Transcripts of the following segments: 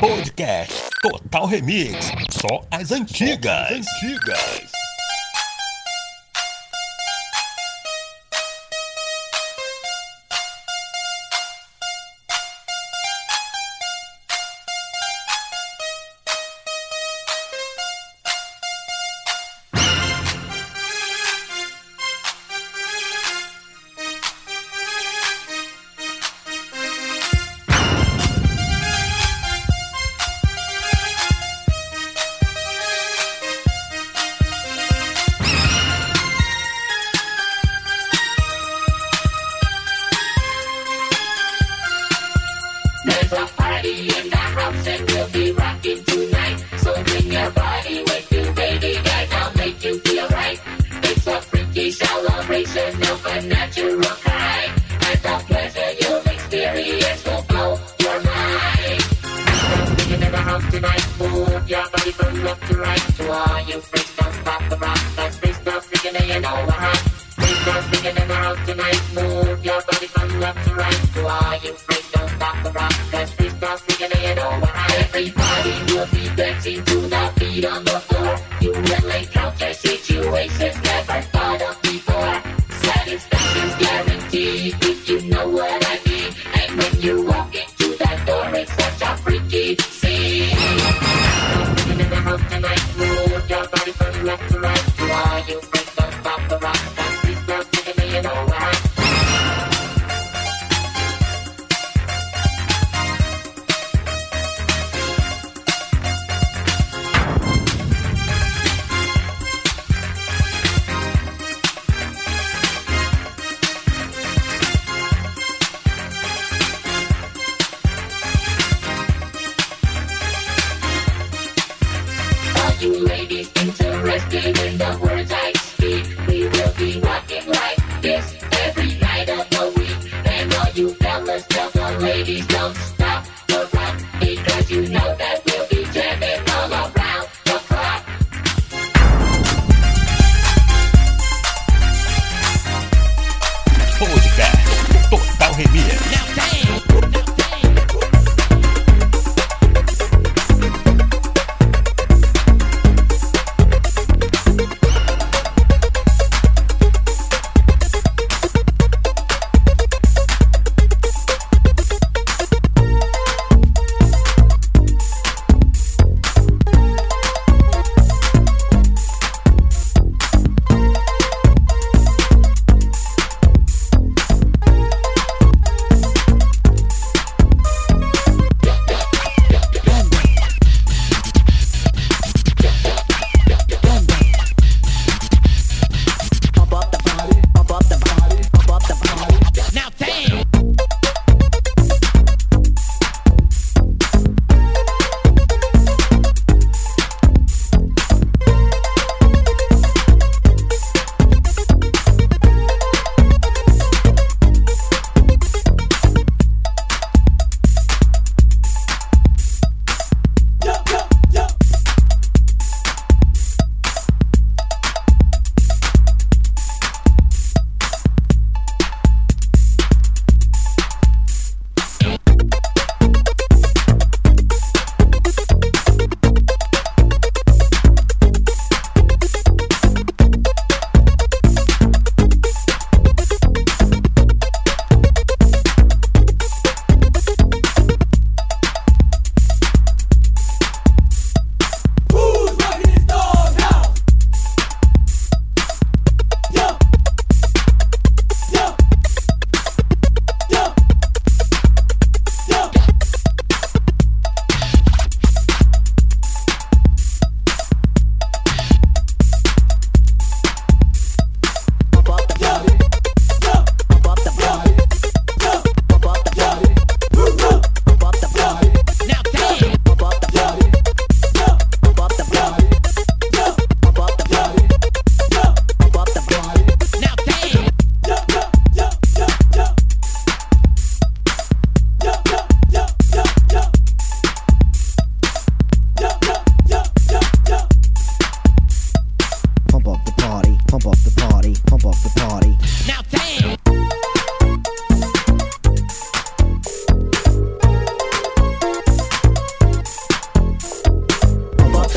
Podcast Total Remix. Só as antigas. Só as antigas. We've got bigger than the house tonight. Move your body from left to right. To all you freaks, don't stop the rock. Cause we start bigger than overnight. Everybody will be dancing to the beat on the floor. You can lay count situations never thought of before. Satisfaction's guaranteed if you know what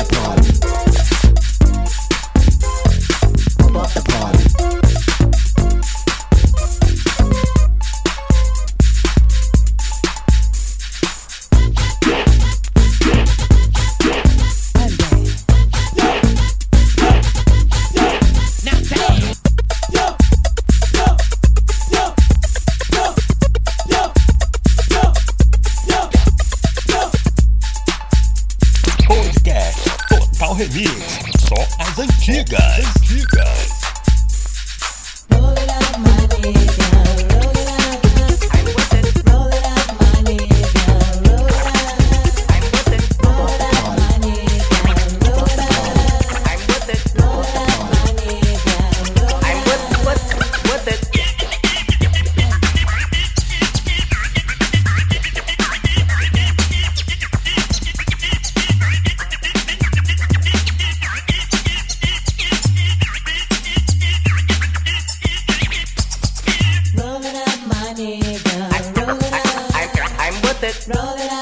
party. I, am with it.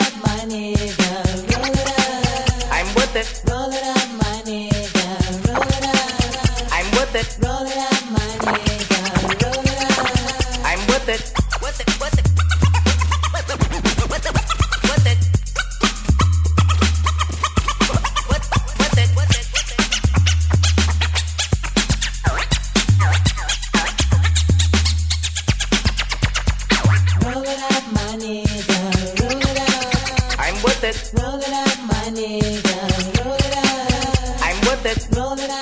it. Roll it up, my nigga. Roll it up. I'm with it. Roll it up.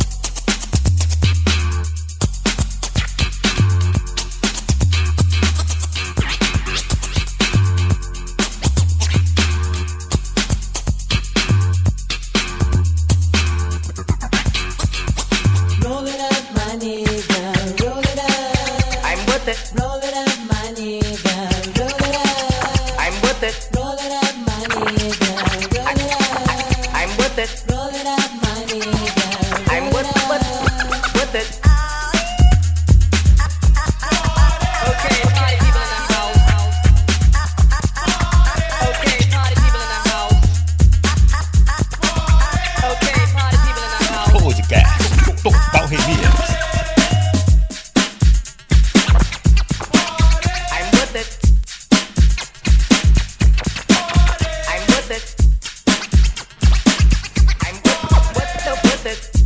it.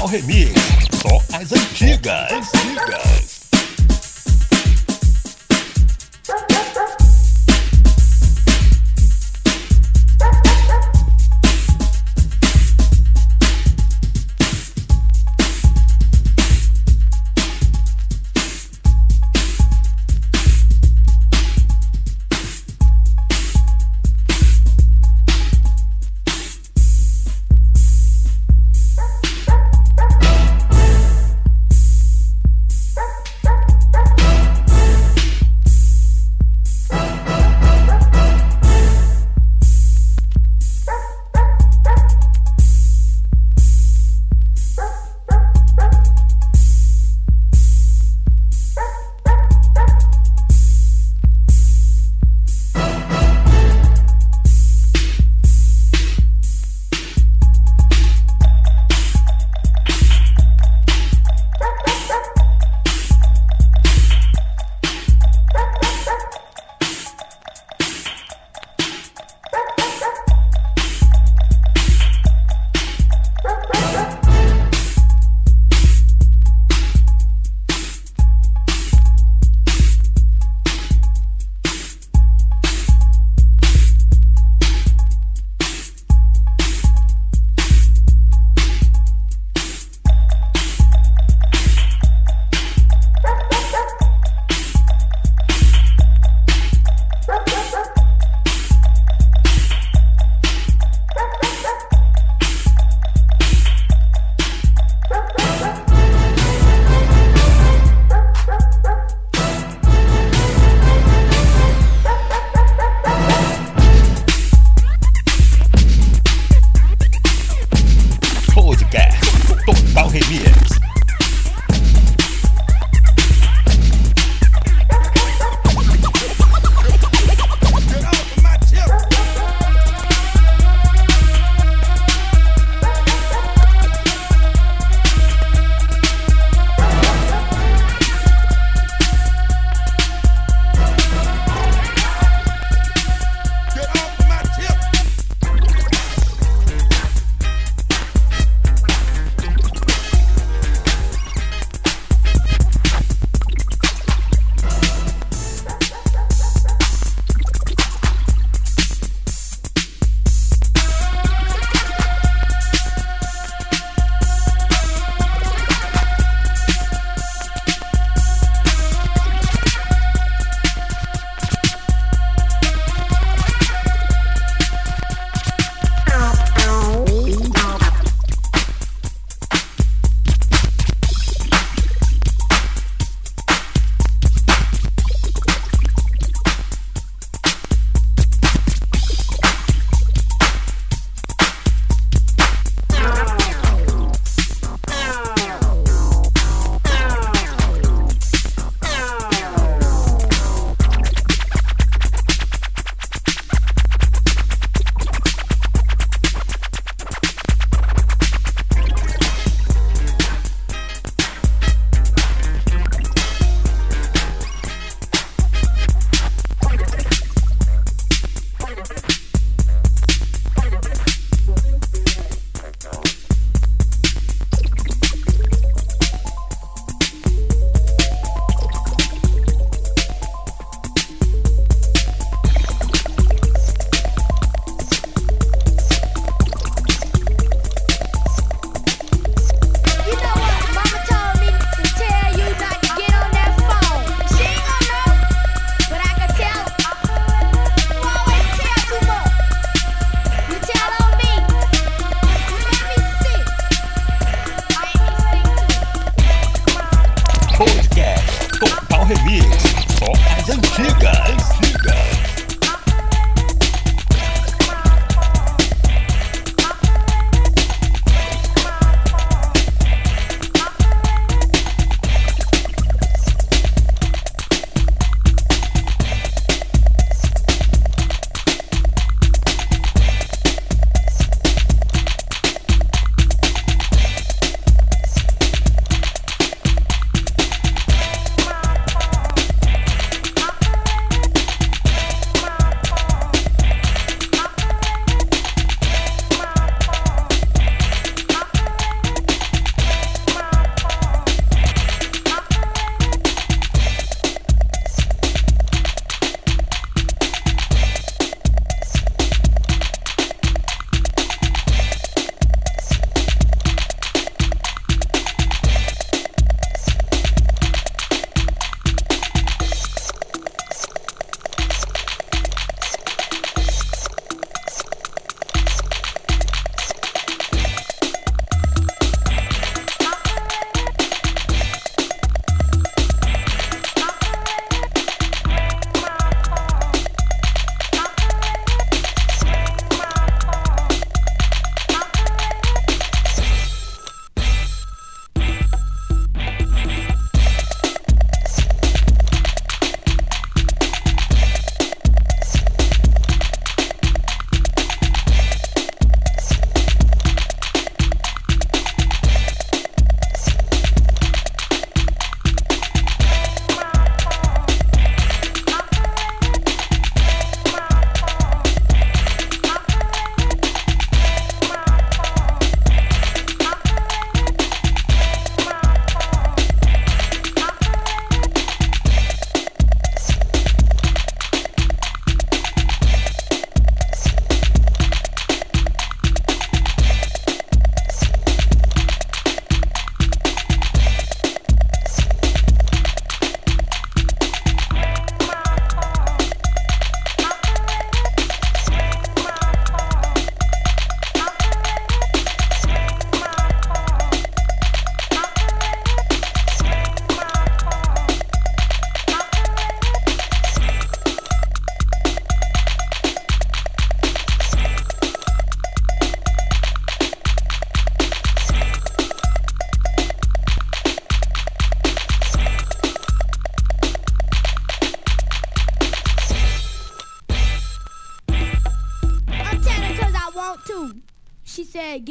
Natal Remix. Só as antigas. antigas.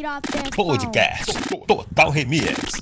Podcast Total Remix.